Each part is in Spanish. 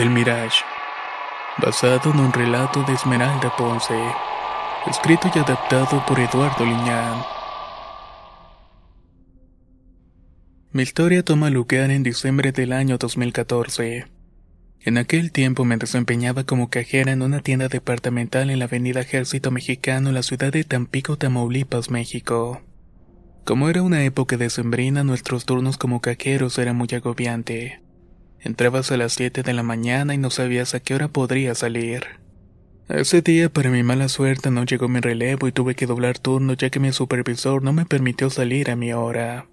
El Mirage, basado en un relato de Esmeralda Ponce, escrito y adaptado por Eduardo Liñán. Mi historia toma lugar en diciembre del año 2014. En aquel tiempo me desempeñaba como cajera en una tienda departamental en la avenida Ejército Mexicano la ciudad de Tampico, Tamaulipas, México. Como era una época decembrina, nuestros turnos como cajeros eran muy agobiante. Entrabas a las 7 de la mañana y no sabías a qué hora podría salir. Ese día, para mi mala suerte, no llegó mi relevo y tuve que doblar turno ya que mi supervisor no me permitió salir a mi hora.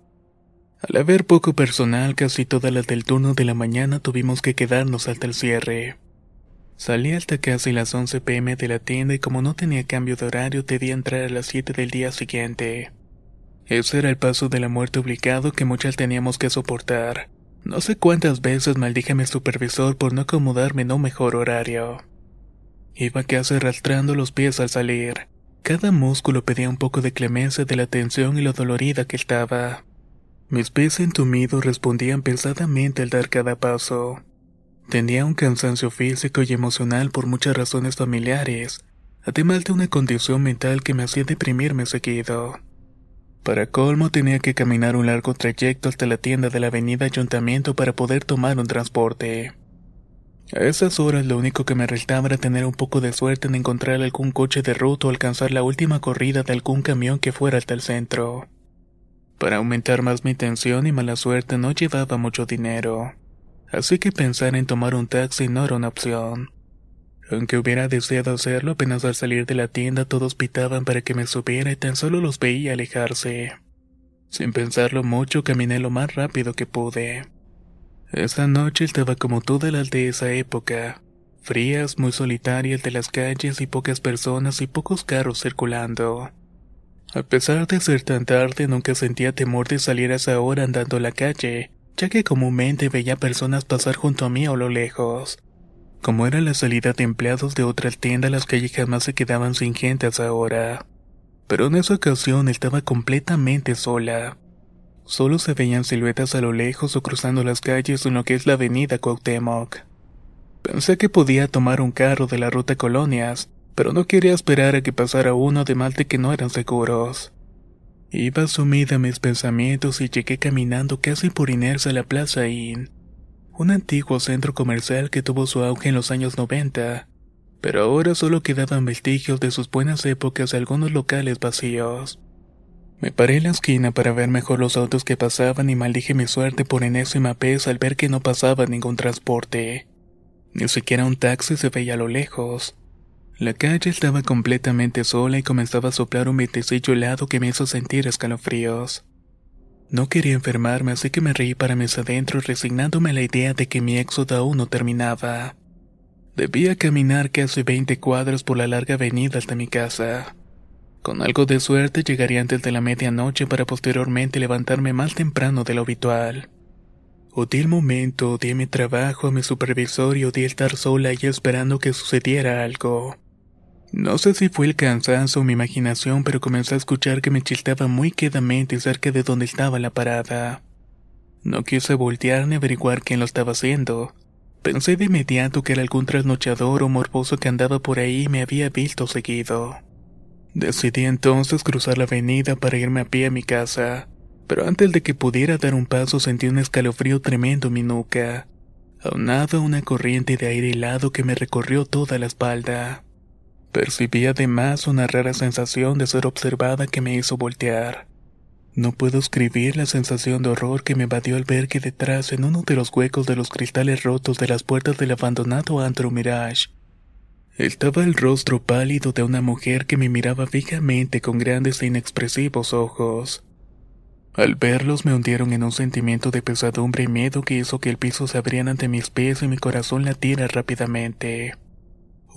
Al haber poco personal, casi todas las del turno de la mañana tuvimos que quedarnos hasta el cierre. Salí hasta casi las 11 pm de la tienda y como no tenía cambio de horario debía entrar a las 7 del día siguiente. Ese era el paso de la muerte obligado que muchas teníamos que soportar. No sé cuántas veces maldije a mi supervisor por no acomodarme en un mejor horario. Iba casi arrastrando los pies al salir. Cada músculo pedía un poco de clemencia de la tensión y lo dolorida que estaba. Mis pies entumidos respondían pesadamente al dar cada paso. Tenía un cansancio físico y emocional por muchas razones familiares, además de una condición mental que me hacía deprimirme seguido. Para colmo tenía que caminar un largo trayecto hasta la tienda de la avenida Ayuntamiento para poder tomar un transporte. A esas horas lo único que me restaba era tener un poco de suerte en encontrar algún coche de ruta o alcanzar la última corrida de algún camión que fuera hasta el centro. Para aumentar más mi tensión y mala suerte no llevaba mucho dinero, así que pensar en tomar un taxi no era una opción. Aunque hubiera deseado hacerlo, apenas al salir de la tienda todos pitaban para que me subiera y tan solo los veía alejarse. Sin pensarlo mucho, caminé lo más rápido que pude. Esa noche estaba como todas las de esa época, frías, muy solitarias de las calles y pocas personas y pocos carros circulando. A pesar de ser tan tarde, nunca sentía temor de salir a esa hora andando a la calle, ya que comúnmente veía personas pasar junto a mí a lo lejos. Como era la salida de empleados de otra tienda, las calles jamás se quedaban sin gente a esa hora. Pero en esa ocasión estaba completamente sola. Solo se veían siluetas a lo lejos o cruzando las calles en lo que es la avenida Cuauhtémoc. Pensé que podía tomar un carro de la ruta Colonias, pero no quería esperar a que pasara uno además de que no eran seguros. Iba sumida en mis pensamientos y llegué caminando casi por inercia a la Plaza Inn un antiguo centro comercial que tuvo su auge en los años 90, pero ahora solo quedaban vestigios de sus buenas épocas de algunos locales vacíos. Me paré en la esquina para ver mejor los autos que pasaban y maldije mi suerte por enésima vez al ver que no pasaba ningún transporte. Ni siquiera un taxi se veía a lo lejos. La calle estaba completamente sola y comenzaba a soplar un vientecillo helado que me hizo sentir escalofríos. No quería enfermarme, así que me reí para mis adentros resignándome a la idea de que mi éxodo aún no terminaba. Debía caminar casi 20 cuadras por la larga avenida hasta mi casa. Con algo de suerte llegaría antes de la medianoche para posteriormente levantarme más temprano de lo habitual. Odié el momento, odié mi trabajo, a mi supervisor y odié estar sola y esperando que sucediera algo. No sé si fue el cansancio o mi imaginación, pero comencé a escuchar que me chistaba muy quedamente cerca de donde estaba la parada. No quise voltear ni averiguar quién lo estaba haciendo. Pensé de inmediato que era algún trasnochador o morboso que andaba por ahí y me había visto seguido. Decidí entonces cruzar la avenida para irme a pie a mi casa, pero antes de que pudiera dar un paso sentí un escalofrío tremendo en mi nuca, aunado a una corriente de aire helado que me recorrió toda la espalda. Percibí además una rara sensación de ser observada que me hizo voltear. No puedo escribir la sensación de horror que me invadió al ver que detrás, en uno de los huecos de los cristales rotos de las puertas del abandonado antro Mirage, estaba el rostro pálido de una mujer que me miraba fijamente con grandes e inexpresivos ojos. Al verlos me hundieron en un sentimiento de pesadumbre y miedo que hizo que el piso se abriera ante mis pies y mi corazón latiera rápidamente.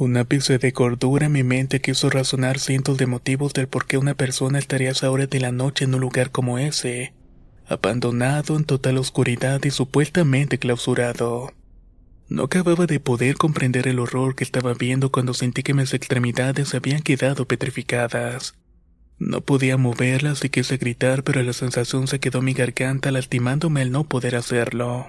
Un ápice de cordura en mi mente quiso razonar cientos de motivos del por qué una persona estaría a esa hora de la noche en un lugar como ese, abandonado en total oscuridad y supuestamente clausurado. No acababa de poder comprender el horror que estaba viendo cuando sentí que mis extremidades habían quedado petrificadas. No podía moverlas y quise gritar, pero la sensación se quedó en mi garganta lastimándome al no poder hacerlo.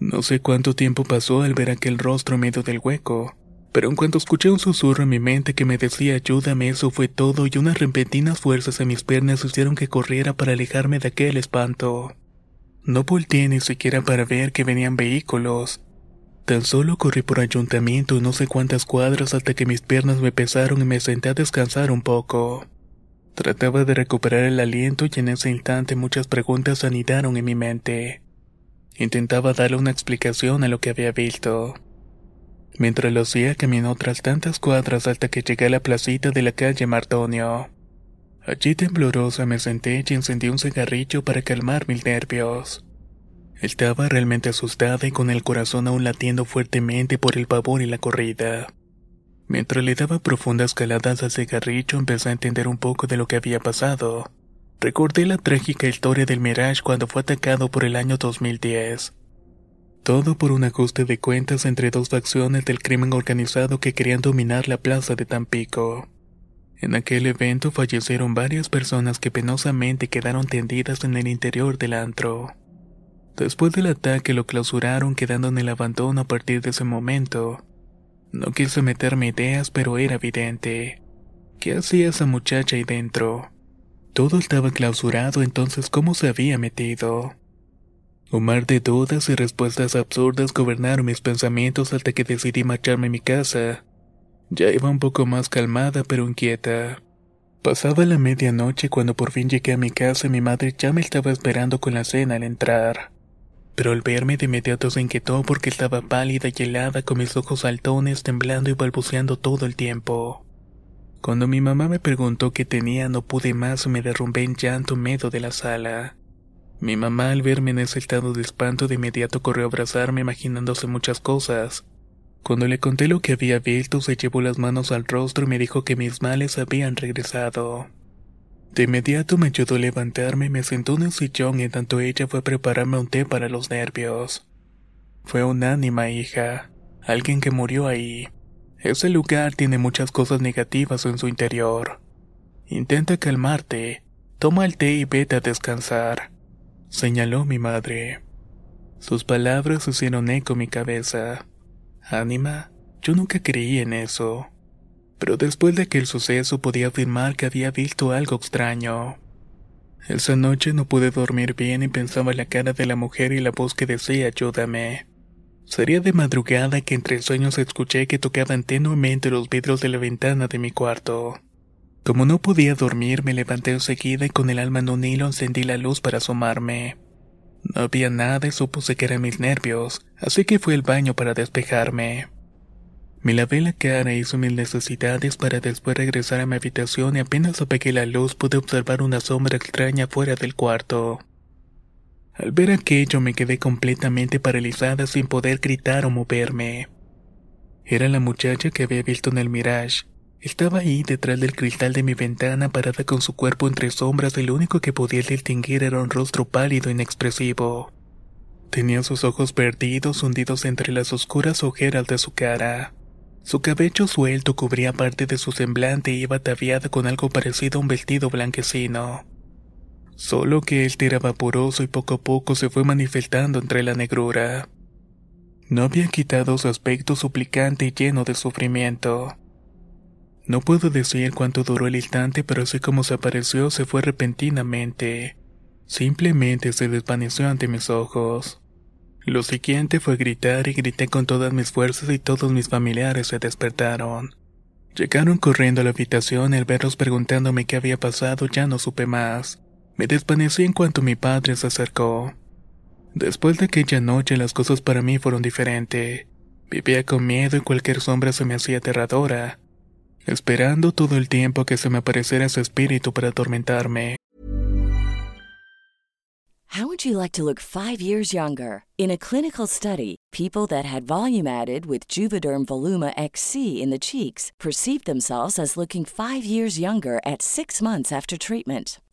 No sé cuánto tiempo pasó al ver aquel rostro en medio del hueco, pero en cuanto escuché un susurro en mi mente que me decía ayúdame, eso fue todo y unas repentinas fuerzas en mis piernas hicieron que corriera para alejarme de aquel espanto. No volteé ni siquiera para ver que venían vehículos. Tan solo corrí por ayuntamiento y no sé cuántas cuadras hasta que mis piernas me pesaron y me senté a descansar un poco. Trataba de recuperar el aliento y en ese instante muchas preguntas anidaron en mi mente. Intentaba darle una explicación a lo que había visto. Mientras lo hacía, caminó tras tantas cuadras hasta que llegué a la placita de la calle Martonio. Allí temblorosa me senté y encendí un cigarrillo para calmar mis nervios. Estaba realmente asustada y con el corazón aún latiendo fuertemente por el pavor y la corrida. Mientras le daba profundas caladas al cigarrillo empecé a entender un poco de lo que había pasado. Recordé la trágica historia del Mirage cuando fue atacado por el año 2010. Todo por un ajuste de cuentas entre dos facciones del crimen organizado que querían dominar la plaza de Tampico. En aquel evento fallecieron varias personas que penosamente quedaron tendidas en el interior del antro. Después del ataque lo clausuraron quedando en el abandono a partir de ese momento. No quise meterme ideas, pero era evidente. ¿Qué hacía esa muchacha ahí dentro? Todo estaba clausurado, entonces ¿cómo se había metido? Un mar de dudas y respuestas absurdas gobernaron mis pensamientos hasta que decidí marcharme a mi casa. Ya iba un poco más calmada pero inquieta. Pasaba la medianoche cuando por fin llegué a mi casa y mi madre ya me estaba esperando con la cena al entrar. Pero al verme de inmediato se inquietó porque estaba pálida y helada con mis ojos saltones temblando y balbuceando todo el tiempo. Cuando mi mamá me preguntó qué tenía no pude más y me derrumbé en llanto medio de la sala. Mi mamá al verme en ese estado de espanto de inmediato corrió a abrazarme imaginándose muchas cosas. Cuando le conté lo que había visto, se llevó las manos al rostro y me dijo que mis males habían regresado. De inmediato me ayudó a levantarme y me sentó en un sillón y tanto ella fue a prepararme un té para los nervios. Fue un ánima, hija, alguien que murió ahí. Ese lugar tiene muchas cosas negativas en su interior. Intenta calmarte, toma el té y vete a descansar señaló mi madre. Sus palabras hicieron eco en mi cabeza. Ánima, yo nunca creí en eso. Pero después de aquel suceso podía afirmar que había visto algo extraño. Esa noche no pude dormir bien y pensaba en la cara de la mujer y la voz que decía ayúdame. Sería de madrugada que entre sueños escuché que tocaban tenuemente los vidrios de la ventana de mi cuarto. Como no podía dormir, me levanté enseguida y con el alma en un hilo encendí la luz para asomarme. No había nada y supuse que eran mis nervios, así que fui al baño para despejarme. Me lavé la cara y hice mis necesidades para después regresar a mi habitación y apenas apagué la luz pude observar una sombra extraña fuera del cuarto. Al ver aquello me quedé completamente paralizada sin poder gritar o moverme. Era la muchacha que había visto en el Mirage, estaba ahí detrás del cristal de mi ventana parada con su cuerpo entre sombras y lo único que podía distinguir era un rostro pálido e inexpresivo. Tenía sus ojos perdidos hundidos entre las oscuras ojeras de su cara. Su cabello suelto cubría parte de su semblante y iba ataviada con algo parecido a un vestido blanquecino. Solo que él era vaporoso y poco a poco se fue manifestando entre la negrura. No había quitado su aspecto suplicante y lleno de sufrimiento. No puedo decir cuánto duró el instante, pero así como se apareció se fue repentinamente. Simplemente se desvaneció ante mis ojos. Lo siguiente fue gritar y grité con todas mis fuerzas y todos mis familiares se despertaron. Llegaron corriendo a la habitación al verlos preguntándome qué había pasado ya no supe más. Me desvanecí en cuanto mi padre se acercó. Después de aquella noche las cosas para mí fueron diferentes. Vivía con miedo y cualquier sombra se me hacía aterradora, esperando todo el tiempo que se me apareciera espíritu para atormentarme. How would you like to look five years younger? In a clinical study, people that had volume added with Juvederm Voluma XC in the cheeks perceived themselves as looking five years younger at six months after treatment.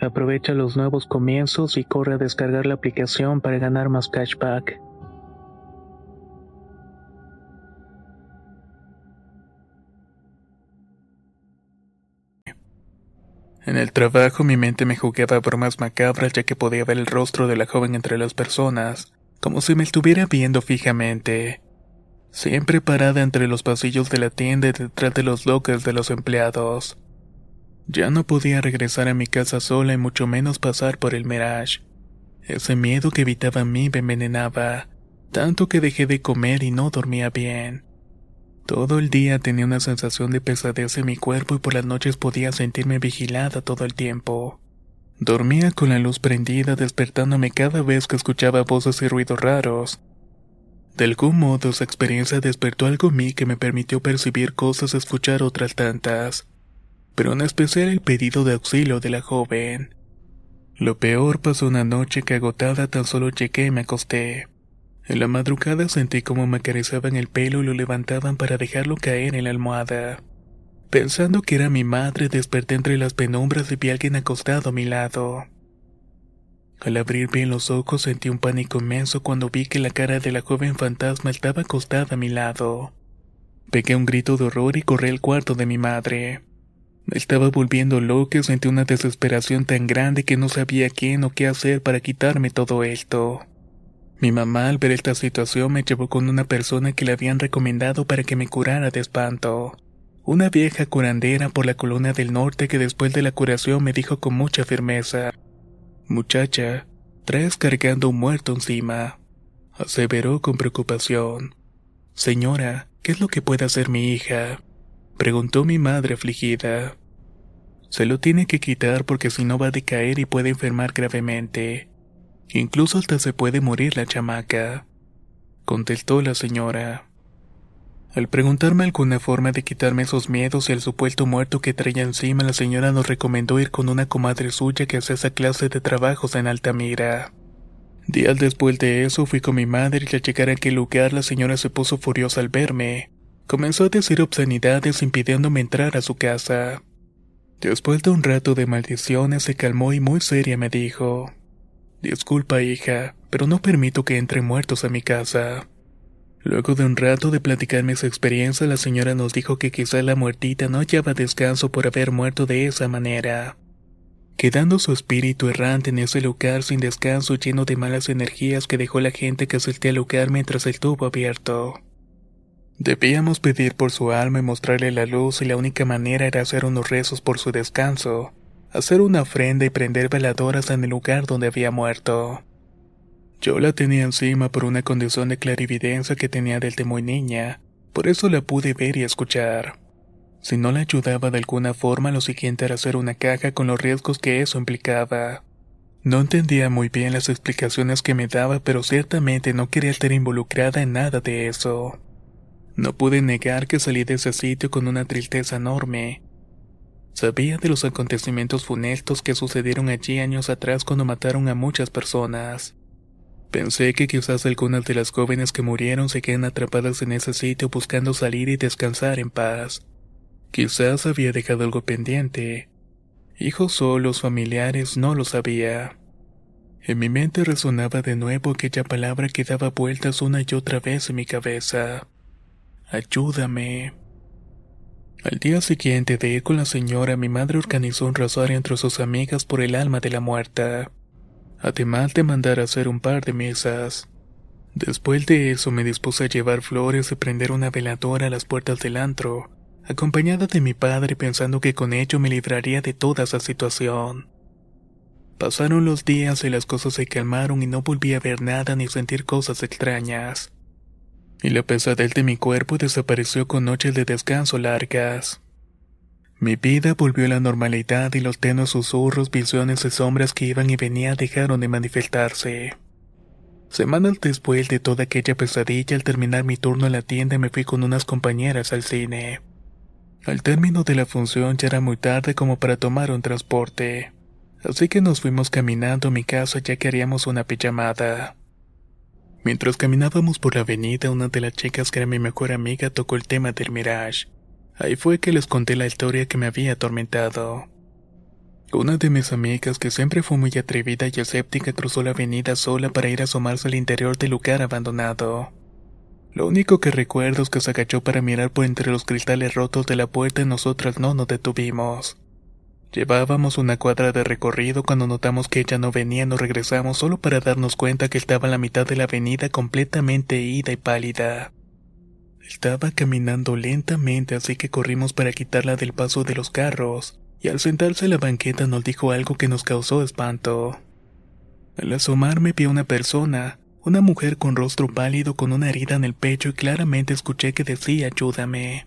Aprovecha los nuevos comienzos y corre a descargar la aplicación para ganar más cashback. En el trabajo mi mente me jugaba bromas macabras ya que podía ver el rostro de la joven entre las personas, como si me estuviera viendo fijamente. Siempre parada entre los pasillos de la tienda y detrás de los locales de los empleados. Ya no podía regresar a mi casa sola y mucho menos pasar por el Mirage. Ese miedo que evitaba a mí me envenenaba, tanto que dejé de comer y no dormía bien. Todo el día tenía una sensación de pesadez en mi cuerpo y por las noches podía sentirme vigilada todo el tiempo. Dormía con la luz prendida despertándome cada vez que escuchaba voces y ruidos raros. De algún modo esa experiencia despertó algo en mí que me permitió percibir cosas y escuchar otras tantas pero en especial el pedido de auxilio de la joven. Lo peor pasó una noche que agotada tan solo llegué y me acosté. En la madrugada sentí como me acariciaban el pelo y lo levantaban para dejarlo caer en la almohada. Pensando que era mi madre, desperté entre las penumbras y vi a alguien acostado a mi lado. Al abrir bien los ojos sentí un pánico inmenso cuando vi que la cara de la joven fantasma estaba acostada a mi lado. Pegué un grito de horror y corrí al cuarto de mi madre. Estaba volviendo loco y sentí una desesperación tan grande que no sabía quién o qué hacer para quitarme todo esto. Mi mamá al ver esta situación me llevó con una persona que le habían recomendado para que me curara de espanto. Una vieja curandera por la colonia del norte que después de la curación me dijo con mucha firmeza, Muchacha, traes cargando un muerto encima, aseveró con preocupación. Señora, ¿qué es lo que puede hacer mi hija? Preguntó mi madre afligida. Se lo tiene que quitar porque si no va a decaer y puede enfermar gravemente. Incluso hasta se puede morir la chamaca, contestó la señora. Al preguntarme alguna forma de quitarme esos miedos y el supuesto muerto que traía encima, la señora nos recomendó ir con una comadre suya que hace esa clase de trabajos en Altamira. Días después de eso fui con mi madre y al llegar a aquel lugar la señora se puso furiosa al verme. Comenzó a decir obscenidades impidiéndome entrar a su casa. Después de un rato de maldiciones se calmó y muy seria me dijo, Disculpa hija, pero no permito que entren muertos a mi casa. Luego de un rato de platicarme su experiencia, la señora nos dijo que quizá la muertita no hallaba descanso por haber muerto de esa manera, quedando su espíritu errante en ese lugar sin descanso lleno de malas energías que dejó la gente que asistía al lugar mientras estuvo abierto. Debíamos pedir por su alma y mostrarle la luz y la única manera era hacer unos rezos por su descanso, hacer una ofrenda y prender veladoras en el lugar donde había muerto. Yo la tenía encima por una condición de clarividencia que tenía desde muy niña, por eso la pude ver y escuchar. Si no la ayudaba de alguna forma, lo siguiente era hacer una caja con los riesgos que eso implicaba. No entendía muy bien las explicaciones que me daba, pero ciertamente no quería estar involucrada en nada de eso. No pude negar que salí de ese sitio con una tristeza enorme. Sabía de los acontecimientos funestos que sucedieron allí años atrás cuando mataron a muchas personas. Pensé que quizás algunas de las jóvenes que murieron se quedan atrapadas en ese sitio buscando salir y descansar en paz. Quizás había dejado algo pendiente. Hijos solos, familiares, no lo sabía. En mi mente resonaba de nuevo aquella palabra que daba vueltas una y otra vez en mi cabeza. Ayúdame. Al día siguiente de ir con la señora, mi madre organizó un rosario entre sus amigas por el alma de la muerta además de mandar a hacer un par de mesas. Después de eso me dispuse a llevar flores y prender una veladora a las puertas del antro, acompañada de mi padre pensando que con ello me libraría de toda esa situación. Pasaron los días y las cosas se calmaron y no volví a ver nada ni sentir cosas extrañas. Y la pesadez de mi cuerpo desapareció con noches de descanso largas. Mi vida volvió a la normalidad y los tenues susurros, visiones y sombras que iban y venían dejaron de manifestarse. Semanas después de toda aquella pesadilla, al terminar mi turno en la tienda me fui con unas compañeras al cine. Al término de la función ya era muy tarde como para tomar un transporte, así que nos fuimos caminando a mi casa ya que haríamos una pijamada. Mientras caminábamos por la avenida, una de las chicas que era mi mejor amiga tocó el tema del Mirage. Ahí fue que les conté la historia que me había atormentado. Una de mis amigas, que siempre fue muy atrevida y escéptica, cruzó la avenida sola para ir a asomarse al interior del lugar abandonado. Lo único que recuerdo es que se agachó para mirar por entre los cristales rotos de la puerta y nosotras no nos detuvimos. Llevábamos una cuadra de recorrido cuando notamos que ella no venía nos regresamos solo para darnos cuenta que estaba en la mitad de la avenida completamente ida y pálida. Estaba caminando lentamente, así que corrimos para quitarla del paso de los carros, y al sentarse en la banqueta nos dijo algo que nos causó espanto. Al asomarme vi a una persona, una mujer con rostro pálido con una herida en el pecho y claramente escuché que decía ayúdame.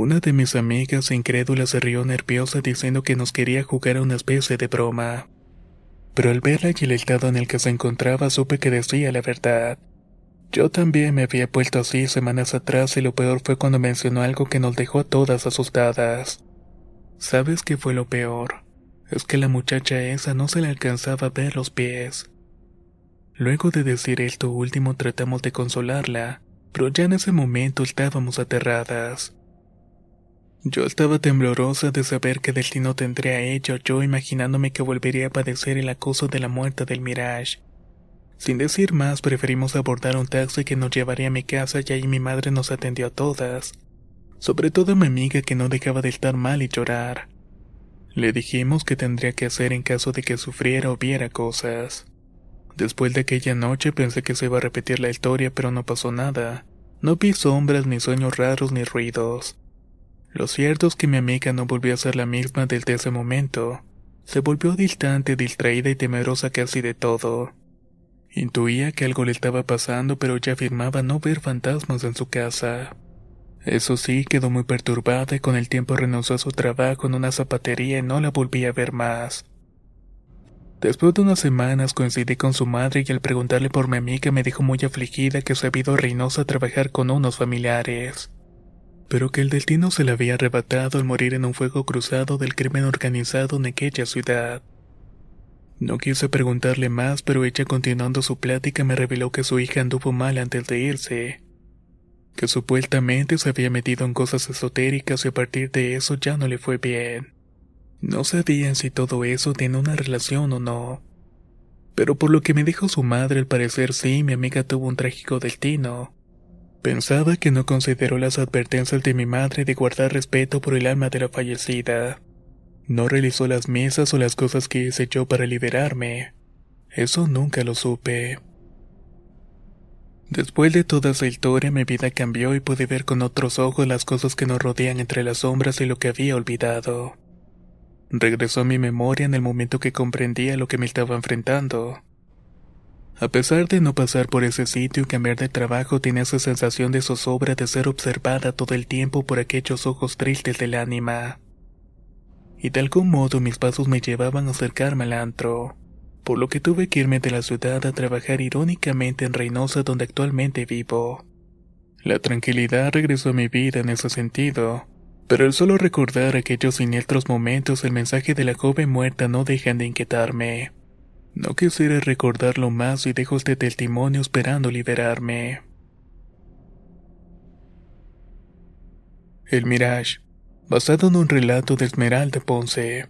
Una de mis amigas incrédula se rió nerviosa diciendo que nos quería jugar a una especie de broma. Pero al verla y el estado en el que se encontraba supe que decía la verdad. Yo también me había puesto así semanas atrás y lo peor fue cuando mencionó algo que nos dejó todas asustadas. ¿Sabes qué fue lo peor? Es que la muchacha esa no se le alcanzaba a ver los pies. Luego de decir esto último tratamos de consolarla, pero ya en ese momento estábamos aterradas. Yo estaba temblorosa de saber qué destino tendría ella o yo imaginándome que volvería a padecer el acoso de la muerte del Mirage. Sin decir más, preferimos abordar un taxi que nos llevaría a mi casa y ahí mi madre nos atendió a todas, sobre todo a mi amiga que no dejaba de estar mal y llorar. Le dijimos que tendría que hacer en caso de que sufriera o viera cosas. Después de aquella noche pensé que se iba a repetir la historia, pero no pasó nada. No vi sombras, ni sueños raros, ni ruidos. Lo cierto es que mi amiga no volvió a ser la misma desde ese momento. Se volvió distante, distraída y temerosa casi de todo. Intuía que algo le estaba pasando, pero ya afirmaba no ver fantasmas en su casa. Eso sí, quedó muy perturbada y con el tiempo renunció a su trabajo en una zapatería y no la volví a ver más. Después de unas semanas coincidí con su madre y al preguntarle por mi amiga me dijo muy afligida que se había ido a a trabajar con unos familiares pero que el destino se le había arrebatado al morir en un fuego cruzado del crimen organizado en aquella ciudad. No quise preguntarle más, pero ella continuando su plática me reveló que su hija anduvo mal antes de irse, que supuestamente se había metido en cosas esotéricas y a partir de eso ya no le fue bien. No sabían si todo eso tiene una relación o no. Pero por lo que me dijo su madre, al parecer sí, mi amiga tuvo un trágico destino. Pensaba que no consideró las advertencias de mi madre de guardar respeto por el alma de la fallecida. No realizó las mesas o las cosas que hice yo para liberarme. Eso nunca lo supe. Después de toda esa historia mi vida cambió y pude ver con otros ojos las cosas que nos rodean entre las sombras y lo que había olvidado. Regresó a mi memoria en el momento que comprendía lo que me estaba enfrentando. A pesar de no pasar por ese sitio y cambiar de trabajo, tenía esa sensación de zozobra de ser observada todo el tiempo por aquellos ojos tristes del ánima. Y de algún modo mis pasos me llevaban a acercarme al antro, por lo que tuve que irme de la ciudad a trabajar irónicamente en Reynosa donde actualmente vivo. La tranquilidad regresó a mi vida en ese sentido, pero el solo recordar aquellos siniestros momentos el mensaje de la joven muerta no dejan de inquietarme. No quisiera recordarlo más y dejo este testimonio esperando liberarme. El Mirage, basado en un relato de Esmeralda Ponce,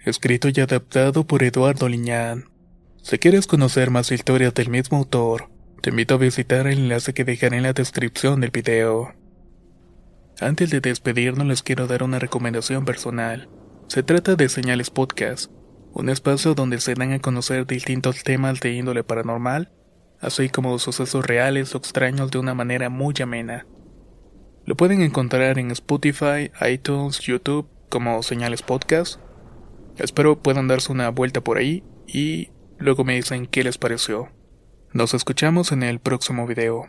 escrito y adaptado por Eduardo Liñán. Si quieres conocer más historias del mismo autor, te invito a visitar el enlace que dejaré en la descripción del video. Antes de despedirnos les quiero dar una recomendación personal. Se trata de Señales Podcast un espacio donde se dan a conocer distintos temas de índole paranormal, así como sucesos reales o extraños de una manera muy amena. Lo pueden encontrar en Spotify, iTunes, YouTube como Señales Podcast. Espero puedan darse una vuelta por ahí y luego me dicen qué les pareció. Nos escuchamos en el próximo video.